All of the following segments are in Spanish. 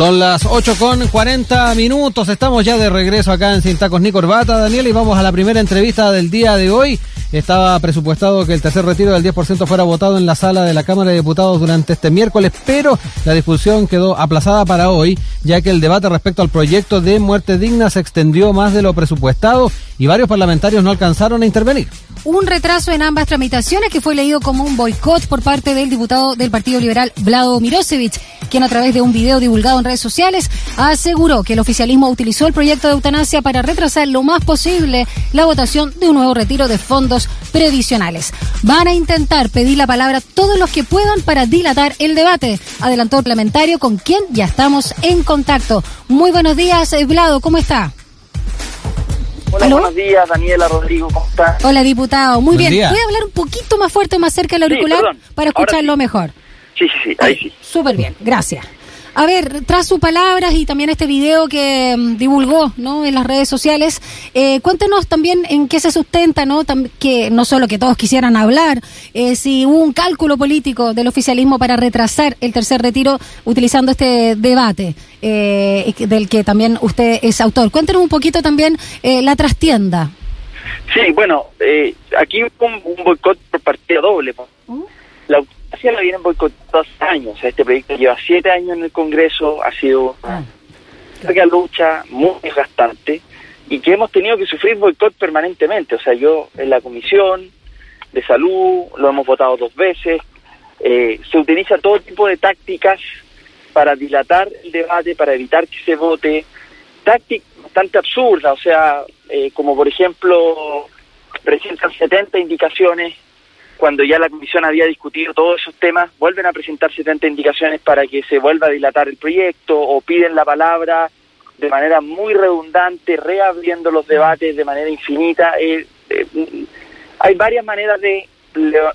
Son las 8 con 40 minutos. Estamos ya de regreso acá en Sin Tacos ni Corbata, Daniel, y vamos a la primera entrevista del día de hoy. Estaba presupuestado que el tercer retiro del 10% fuera votado en la sala de la Cámara de Diputados durante este miércoles, pero la discusión quedó aplazada para hoy, ya que el debate respecto al proyecto de muerte digna se extendió más de lo presupuestado y varios parlamentarios no alcanzaron a intervenir. Un retraso en ambas tramitaciones que fue leído como un boicot por parte del diputado del Partido Liberal, Vlado Mirosevic, quien a través de un video divulgado en redes sociales aseguró que el oficialismo utilizó el proyecto de eutanasia para retrasar lo más posible la votación de un nuevo retiro de fondos previsionales. Van a intentar pedir la palabra todos los que puedan para dilatar el debate, adelantó el parlamentario con quien ya estamos en contacto. Muy buenos días, eh, Vlado, ¿cómo está? Hola, buenos días, Daniela, Rodrigo, ¿cómo está? Hola, diputado. Muy bien. Voy a hablar un poquito más fuerte, más cerca del auricular para escucharlo mejor. Sí, sí, sí, ahí sí. Súper bien, gracias. A ver, tras sus palabras y también este video que mm, divulgó ¿no? en las redes sociales, eh, cuéntenos también en qué se sustenta, ¿no? que no solo que todos quisieran hablar, eh, si hubo un cálculo político del oficialismo para retrasar el tercer retiro utilizando este debate, eh, del que también usted es autor. Cuéntenos un poquito también la trastienda. Sí, bueno, aquí hubo un, boicot por partida doble. ¿Mm? La Asia la vienen boicotando hace años. Este proyecto lleva siete años en el Congreso, ha sido una ah, lucha muy desgastante y que hemos tenido que sufrir boicot permanentemente. O sea, yo en la Comisión de Salud lo hemos votado dos veces. Eh, se utiliza todo tipo de tácticas para dilatar el debate, para evitar que se vote. Tácticas bastante absurdas, o sea, eh, como por ejemplo presentan 70 indicaciones cuando ya la comisión había discutido todos esos temas, vuelven a presentar 70 indicaciones para que se vuelva a dilatar el proyecto o piden la palabra de manera muy redundante, reabriendo los debates de manera infinita. Eh, eh, hay varias maneras de,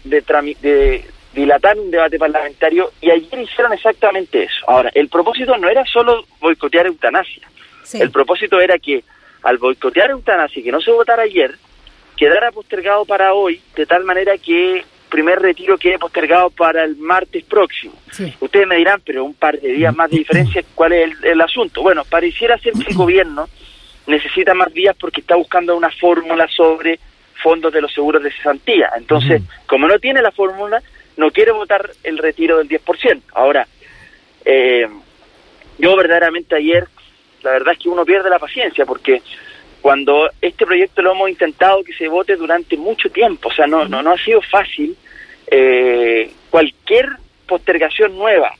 de, dilatar un debate parlamentario y ayer hicieron exactamente eso. Ahora, el propósito no era solo boicotear eutanasia. El propósito era que al boicotear eutanasia, que no se votara ayer, quedara postergado para hoy, de tal manera que primer retiro quede postergado para el martes próximo. Ustedes me dirán, pero un par de días más de diferencia, ¿cuál es el, asunto? Bueno, pareciera ser que el gobierno necesita más días porque está buscando una fórmula sobre fondos de los seguros de cesantía. Entonces, como no tiene la fórmula, no quiere votar el retiro del 10%. Ahora, eh, yo verdaderamente ayer, la verdad es que uno pierde la paciencia porque cuando este proyecto lo hemos intentado que se vote durante mucho tiempo, o sea, no, no, no ha sido fácil. Eh, cualquier postergación nueva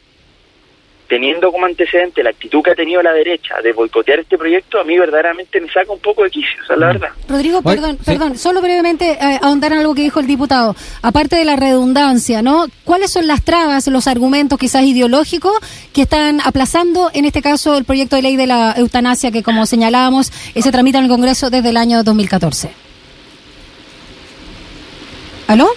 teniendo como antecedente la actitud que ha tenido la derecha de boicotear este proyecto, a mí verdaderamente me saca un poco de quicio, o sea, la verdad. Rodrigo, perdón, perdón, solo brevemente eh, ahondar en algo que dijo el diputado. Aparte de la redundancia, ¿no? ¿Cuáles son las trabas, los argumentos quizás ideológicos que están aplazando, en este caso, el proyecto de ley de la eutanasia que, como señalábamos, se tramita en el Congreso desde el año 2014? ¿Aló?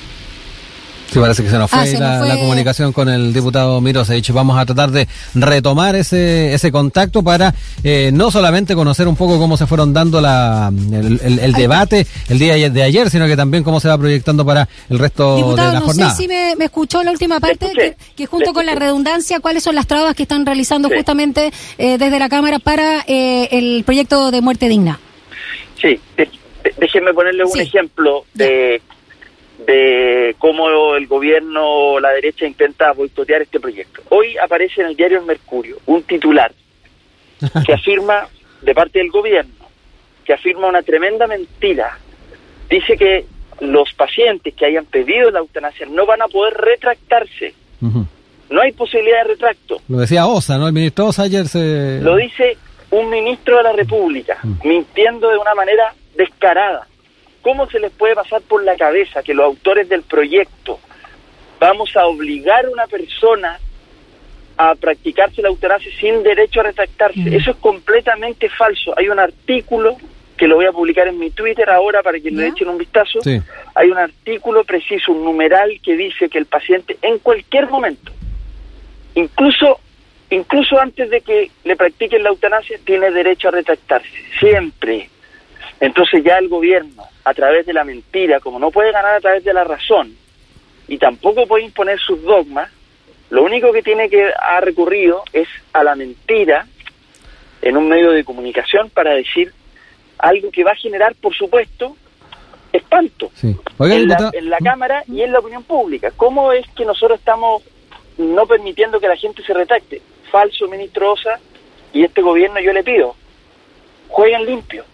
Sí, parece que se nos ah, fue, la, comunicación con el diputado Mirosevich. Vamos a tratar de retomar ese, ese contacto para eh, no solamente conocer un poco cómo se fueron dando la, el, debate el día de ayer, sino que también cómo se va proyectando para el resto de la no jornada. Sé si me, escuchó la última parte, que, junto con la redundancia, ¿cuáles son las trabas que están realizando justamente eh, desde la Cámara para eh, el proyecto de muerte digna? Sí, déjenme ponerle un ejemplo de de cómo el gobierno la derecha intenta boicotear este proyecto. Hoy aparece en el diario El Mercurio un titular que afirma, de parte del gobierno, que afirma una tremenda mentira. Dice que los pacientes que hayan pedido la eutanasia no van a poder retractarse. No hay posibilidad de retracto. Lo decía Osa, ¿no? El ministro Osa ayer se... Lo dice un ministro de la República, mintiendo de una manera descarada. ¿Cómo se les puede pasar por la cabeza que los autores del proyecto vamos a obligar a una persona a practicarse la eutanasia sin derecho a retractarse? Mm. Eso es completamente falso. Hay un artículo que lo voy a publicar en mi Twitter ahora para que le echen un vistazo. Hay un artículo preciso, un numeral que dice que el paciente en cualquier momento, incluso incluso antes de que le practiquen la eutanasia, tiene derecho a retractarse. Siempre. Entonces ya el gobierno, a través de la mentira, como no puede ganar a través de la razón, y tampoco puede imponer sus dogmas, Lo único que tiene que ha recurrido es a la mentira en un medio de comunicación para decir algo que va a generar, por supuesto, espanto en, la, en, la, Cámara y en la opinión pública. ¿Cómo es que nosotros estamos no permitiendo que la gente se retracte? Falso, ministro Osa, y este gobierno yo le pido, jueguen limpio,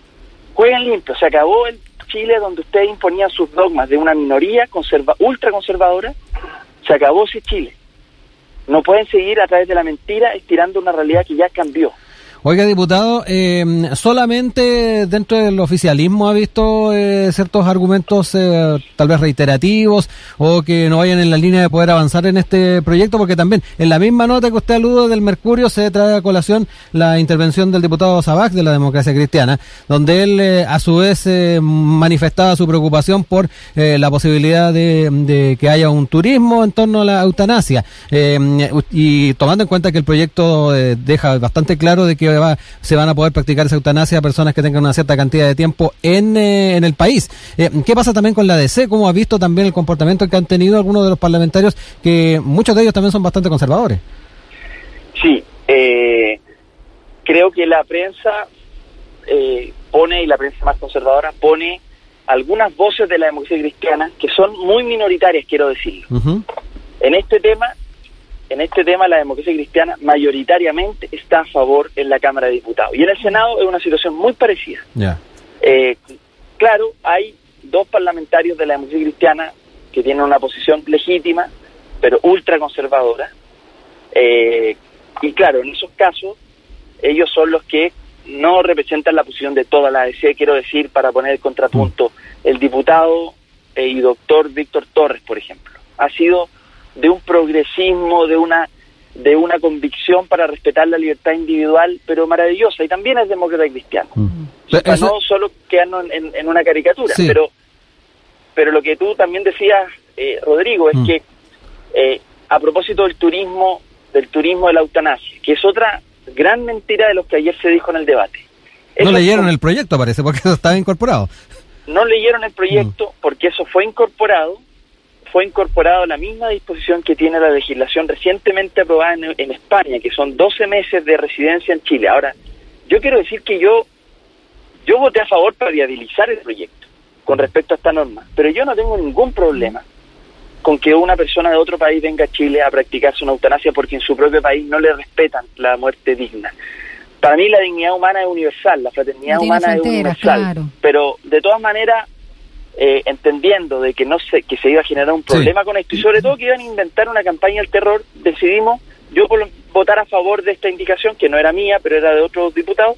jueguen limpio. Se acabó el Chile donde ustedes imponían sus dogmas de una minoría conserva ultraconservadora, se acabó ese Chile. No pueden seguir a través de la mentira estirando una realidad que ya cambió. Oiga, diputado, eh, solamente dentro del oficialismo ha visto eh, ciertos argumentos eh, tal vez reiterativos o que no vayan en la línea de poder avanzar en este proyecto, porque también en la misma nota que usted alude del Mercurio se trae a colación la intervención del diputado Sabac de la democracia cristiana, donde él a su vez manifestaba su preocupación por la posibilidad de, que haya un turismo en torno a la eutanasia. y tomando en cuenta que el proyecto deja bastante claro de que se van a poder practicar esa eutanasia a personas que tengan una cierta cantidad de tiempo en, eh, en el país. Eh, ¿Qué pasa también con la DC? ¿Cómo ha visto también el comportamiento que han tenido algunos de los parlamentarios, que muchos de ellos también son bastante conservadores? Sí, eh, creo que la prensa pone, y la prensa más conservadora, pone algunas voces de la democracia cristiana que son muy minoritarias, quiero decirlo. En este tema este tema la democracia cristiana mayoritariamente está a favor en la Cámara de Diputados. Y en el Senado es una situación muy parecida. Eh, claro, hay dos parlamentarios de la democracia cristiana que tienen una posición legítima, pero ultraconservadora. Eh, y claro, en esos casos, ellos son los que no representan la posición de toda la ADC, quiero decir, para poner el contrapunto, mm. el diputado y doctor Víctor Torres, por ejemplo, ha sido de un progresismo, de una de una convicción para respetar la libertad individual, pero maravillosa, y también es demócrata cristiano. Mm. no solo quedarnos en, una caricatura, pero pero lo que tú también decías, eh, Rodrigo, es mm. que eh, a propósito del turismo, del turismo de la eutanasia, que es otra gran mentira de lo que ayer se dijo en el debate. no leyeron el proyecto, parece, porque eso estaba incorporado. No leyeron el proyecto mm. porque eso fue incorporado fue incorporado la misma disposición que tiene la legislación recientemente aprobada en, España, que son 12 meses de residencia en Chile. Ahora, yo quiero decir que yo, yo voté a favor para viabilizar el proyecto con respecto a esta norma, pero yo no tengo ningún problema con que una persona de otro país venga a Chile a practicarse una eutanasia porque en su propio país no le respetan la muerte digna. Para mí la dignidad humana es universal, la fraternidad humana es universal, pero de todas maneras eh, entendiendo de que no se, que se iba a generar un problema con esto y sobre todo que iban a inventar una campaña del terror, decidimos yo votar a favor de esta indicación, que no era mía, pero era de otros diputados,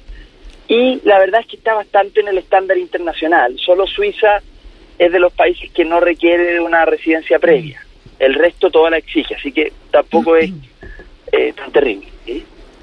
y la verdad es que está bastante en el estándar internacional. Solo Suiza es de los países que no requiere una residencia previa. El resto toda la exige, así que tampoco es eh, tan terrible.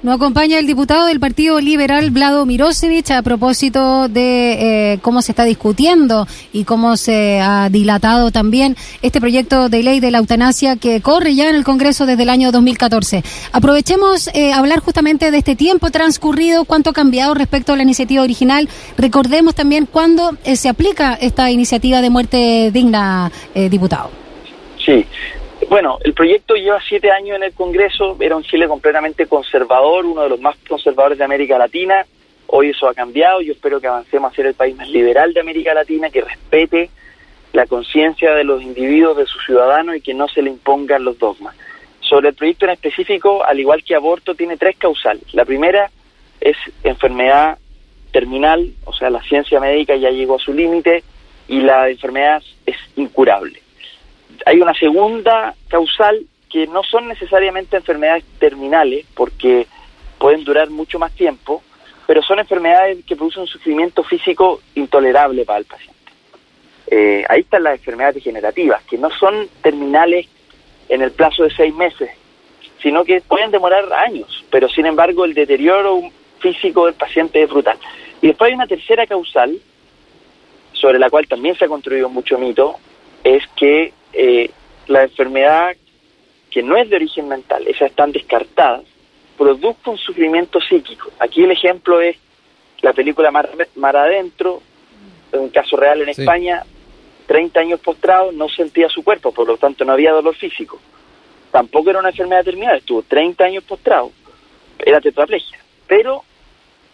Nos acompaña el diputado del Partido Liberal, Vlado Mirosevich, a propósito de eh, cómo se está discutiendo y cómo se ha dilatado también este proyecto de ley de la eutanasia que corre ya en el Congreso desde el año 2014. Aprovechemos eh, hablar justamente de este tiempo transcurrido, cuánto ha cambiado respecto a la iniciativa original. Recordemos también cuándo eh, se aplica esta iniciativa de muerte digna, eh, diputado. Sí, bueno, el proyecto lleva siete años en el Congreso, era un Chile completamente conservador, uno de los más conservadores de América Latina. Hoy eso ha cambiado, yo espero que avancemos a ser el país más liberal de América Latina, que respete la conciencia de los individuos, de sus ciudadanos y que no se le impongan los dogmas. Sobre el proyecto en específico, al igual que aborto, tiene tres causales. La primera es enfermedad terminal, o sea, la ciencia médica ya llegó a su límite y la enfermedad es incurable hay una segunda causal que no son necesariamente enfermedades terminales, porque pueden durar mucho más tiempo, pero son enfermedades que producen un sufrimiento físico intolerable para el paciente. Eh, ahí están las enfermedades degenerativas, que no son terminales en el plazo de seis meses, sino que pueden demorar años, pero sin embargo el deterioro físico del paciente es brutal. Y después hay una tercera causal, sobre la cual también se ha construido mucho mito, es que eh, la enfermedad que no es de origen mental, esas están descartadas, produce un sufrimiento psíquico. Aquí el ejemplo es la película Mar, Adentro, un caso real en España, 30 años postrado, no sentía su cuerpo, por lo tanto no había dolor físico. tampoco era una enfermedad terminal, estuvo 30 años postrado, era tetraplegia, pero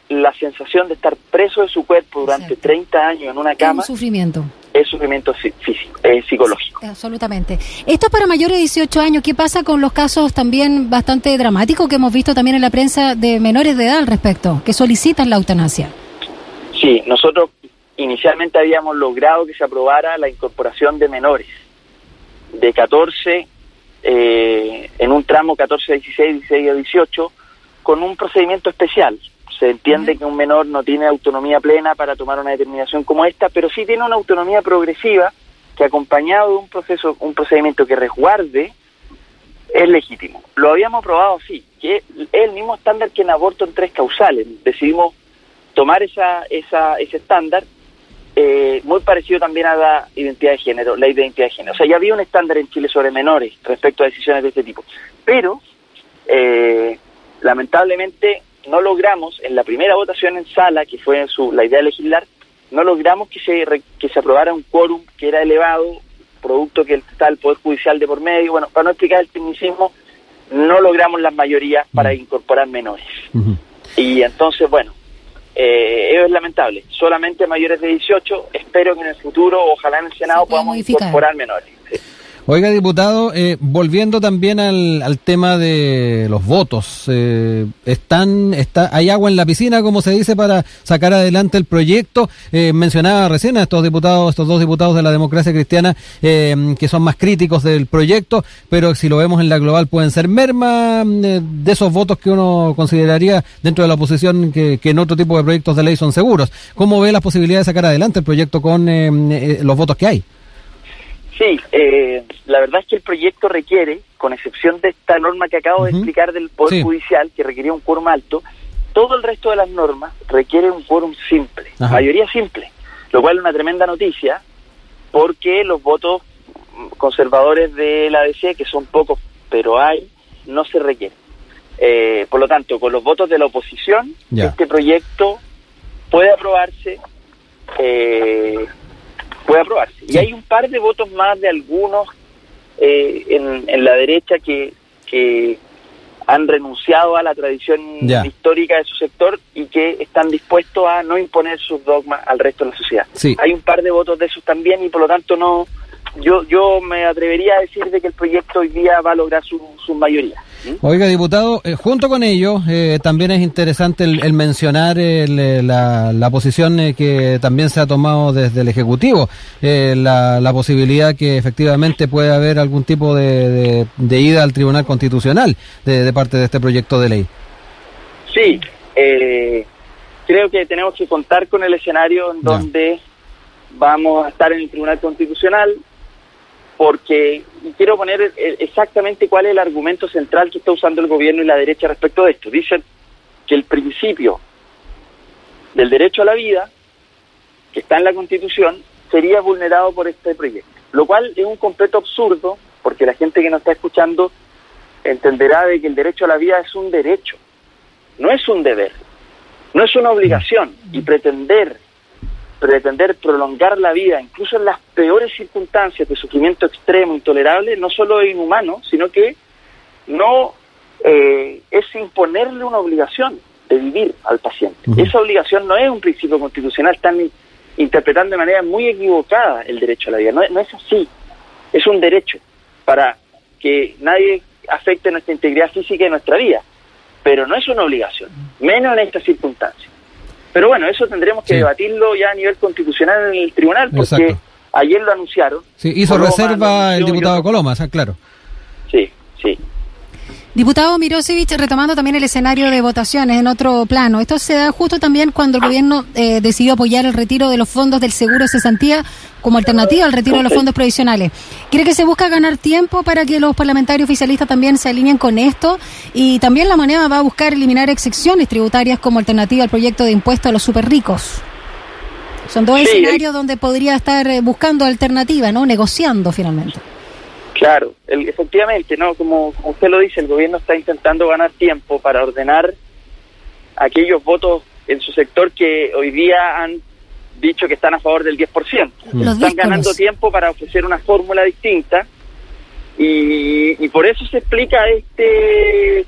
la sensación de estar preso de su cuerpo durante 30 años en una cama... Es un sufrimiento. Es sufrimiento físico, es psicológico. Absolutamente. Esto para mayores de 18 años. ¿Qué pasa con los casos también bastante dramáticos que hemos visto también en la prensa de menores de edad al respecto, que solicitan la eutanasia? Sí, nosotros inicialmente habíamos logrado que se aprobara la incorporación de menores de 14, eh, en un tramo 14 a 16, 16 a 18, con un procedimiento especial. Se entiende que un menor no tiene autonomía plena para tomar una determinación como esta, pero sí tiene una autonomía progresiva que acompañado de un proceso, un procedimiento que resguarde, es legítimo. Lo habíamos probado así, que es el mismo estándar que en aborto en tres causales. Decidimos tomar esa, esa, ese estándar eh, muy parecido también a la identidad de género, ley de identidad de género. O sea, ya había un estándar en Chile sobre menores respecto a decisiones de este tipo. Pero, eh, lamentablemente, no logramos, en la primera votación en sala, que fue su, la idea de legislar, no logramos que se, que se aprobara un quórum que era elevado, producto que está el Poder Judicial de por medio. Bueno, para no explicar el tecnicismo, no logramos las mayorías para incorporar menores. Y entonces, bueno, eh, es lamentable. Solamente mayores de 18, espero que en el futuro, ojalá en el Senado, podamos incorporar menores. Oiga, diputado, eh, volviendo también al, al, tema de los votos, eh, están, está, hay agua en la piscina, como se dice, para sacar adelante el proyecto. Eh, mencionaba recién a estos diputados, estos dos diputados de la democracia cristiana, eh, que son más críticos del proyecto, pero si lo vemos en la global pueden ser merma eh, de esos votos que uno consideraría dentro de la oposición que, que, en otro tipo de proyectos de ley son seguros. ¿Cómo ve las posibilidades de sacar adelante el proyecto con los votos que hay? Sí, eh, la verdad es que el proyecto requiere, con excepción de esta norma que acabo de explicar del Poder sí. Judicial, que requería un quórum alto, todo el resto de las normas requiere un quórum simple, Ajá. mayoría simple, lo cual es una tremenda noticia, porque los votos conservadores de la ADC, que son pocos, pero hay, no se requieren. Eh, por lo tanto, con los votos de la oposición, ya. este proyecto puede aprobarse eh, puede aprobarse. Sí. Y hay un par de votos más de algunos eh, en, en, la derecha que, que han renunciado a la tradición histórica de su sector y que están dispuestos a no imponer sus dogmas al resto de la sociedad. Sí. Hay un par de votos de esos también y por lo tanto no yo yo me atrevería a decir de que el proyecto hoy día va a lograr su, su mayoría. Oiga, diputado, eh, junto con ello, eh, también es interesante el, el mencionar el, eh, la, la, posición eh, que también se ha tomado desde el Ejecutivo, la, la, posibilidad que efectivamente puede haber algún tipo de, de, de ida al Tribunal Constitucional de, de, parte de este proyecto de ley. Sí, creo que tenemos que contar con el escenario en donde ya. vamos a estar en el Tribunal Constitucional, porque quiero poner exactamente cuál es el argumento central que está usando el gobierno y la derecha respecto de esto. Dicen que el principio del derecho a la vida, que está en la Constitución, sería vulnerado por este proyecto. Lo cual es un completo absurdo, porque la gente que nos está escuchando entenderá de que el derecho a la vida es un derecho, no es un deber, no es una obligación, y pretender pretender prolongar la vida, incluso en las peores circunstancias de sufrimiento extremo, intolerable, no solo es inhumano, sino que no eh, es imponerle una obligación de vivir al paciente. Uh -huh. Esa obligación no es un principio constitucional, están interpretando de manera muy equivocada el derecho a la vida. No, no es así, es un derecho para que nadie afecte nuestra integridad física y nuestra vida, pero no es una obligación, menos en estas circunstancias. Pero bueno, eso tendremos que sí. debatirlo ya a nivel constitucional en el tribunal, porque Exacto. ayer lo anunciaron. Sí, hizo Coloma, reserva el diputado yo... Coloma, claro. Sí, sí. Diputado Mirosevich, retomando también el escenario de votaciones en otro plano, esto se da justo también cuando el gobierno eh, decidió apoyar el retiro de los fondos del seguro de cesantía como alternativa al retiro de los fondos provisionales. ¿Cree que se busca ganar tiempo para que los parlamentarios oficialistas también se alineen con esto? Y también la moneda va a buscar eliminar excepciones tributarias como alternativa al proyecto de impuesto a los super ricos. Son dos sí, escenarios donde podría estar eh, buscando alternativa, ¿no? Negociando finalmente. Claro, el, efectivamente, no, como, como, usted lo dice, el gobierno está intentando ganar tiempo para ordenar aquellos votos en su sector que hoy día han dicho que están a favor del 10%. Los están ganando tiempo para ofrecer una fórmula distinta Y, y por eso se explica este...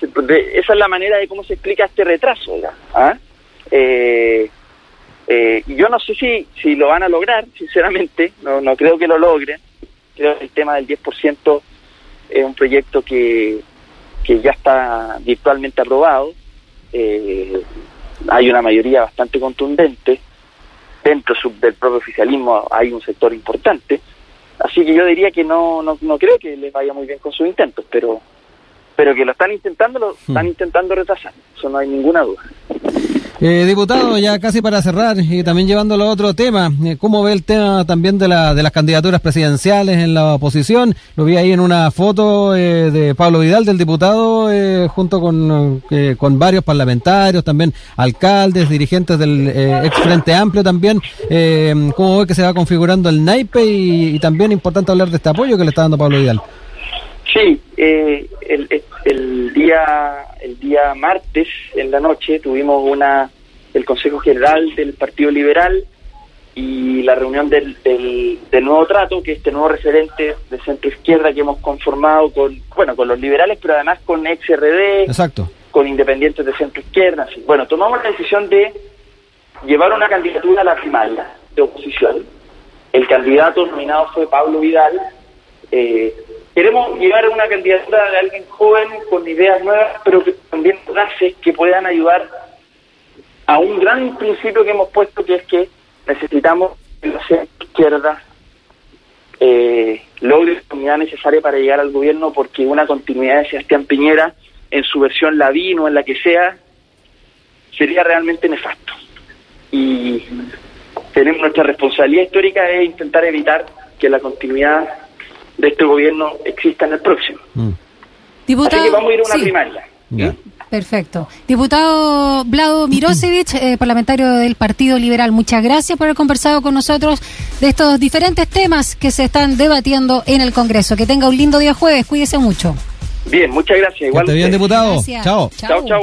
de- esa es la manera de cómo se explica este retraso. ¿ya? ¿Ah? Eh, eh, yo no sé si, si lo van a lograr, sinceramente, no, no creo que lo logren. Creo que el tema del 10% es un proyecto que, que ya está virtualmente aprobado. Eh, hay una mayoría bastante contundente. Dentro del propio oficialismo hay un sector importante. Así que yo diría que no, no, no creo que les vaya muy bien con sus intentos, pero pero que lo están intentando, lo están intentando retrasar. Eso no hay ninguna duda. Eh, diputado, ya casi para cerrar y también llevándolo a otro tema, eh, ¿cómo ve el tema también de, la, de las candidaturas presidenciales en la oposición? Lo vi ahí en una foto eh, de Pablo Vidal, del diputado, eh, junto con, eh, con varios parlamentarios, también alcaldes, dirigentes del eh, ex Frente Amplio también. ¿Cómo ve que se va configurando el naipe? Y, también importante hablar de este apoyo que le está dando Pablo Vidal. Sí, el- el día el día martes en la noche tuvimos una el Consejo General del Partido Liberal y la reunión del, del, del nuevo trato, que es este nuevo referente de centro izquierda que hemos conformado con bueno con los liberales, pero además con XRD, Exacto. con independientes de centro izquierda. fin. Bueno, tomamos la decisión de llevar una candidatura a la primaria de oposición. El candidato nominado fue Pablo Vidal. Eh, queremos llevar una candidatura de alguien joven con ideas nuevas, pero que también frases que puedan ayudar a un gran principio que hemos puesto, que es que necesitamos que la izquierda eh, logre la unidad necesaria para llegar al gobierno, porque una continuidad de Sebastián Piñera en su versión ladino, en la que sea, sería realmente nefasto. Y tenemos nuestra responsabilidad histórica es intentar evitar que la continuidad de este gobierno exista en el próximo. Mm. Diputado, Así que vamos a ir a una sí, primaria. Ya. Perfecto. Diputado Vlado Mirosevich, eh, parlamentario del Partido Liberal, muchas gracias por haber conversado con nosotros de estos diferentes temas que se están debatiendo en el Congreso. Que tenga un lindo día jueves, cuídese mucho. Bien, muchas gracias. Igual bien, diputado. Gracias. Chao. Chao, chao.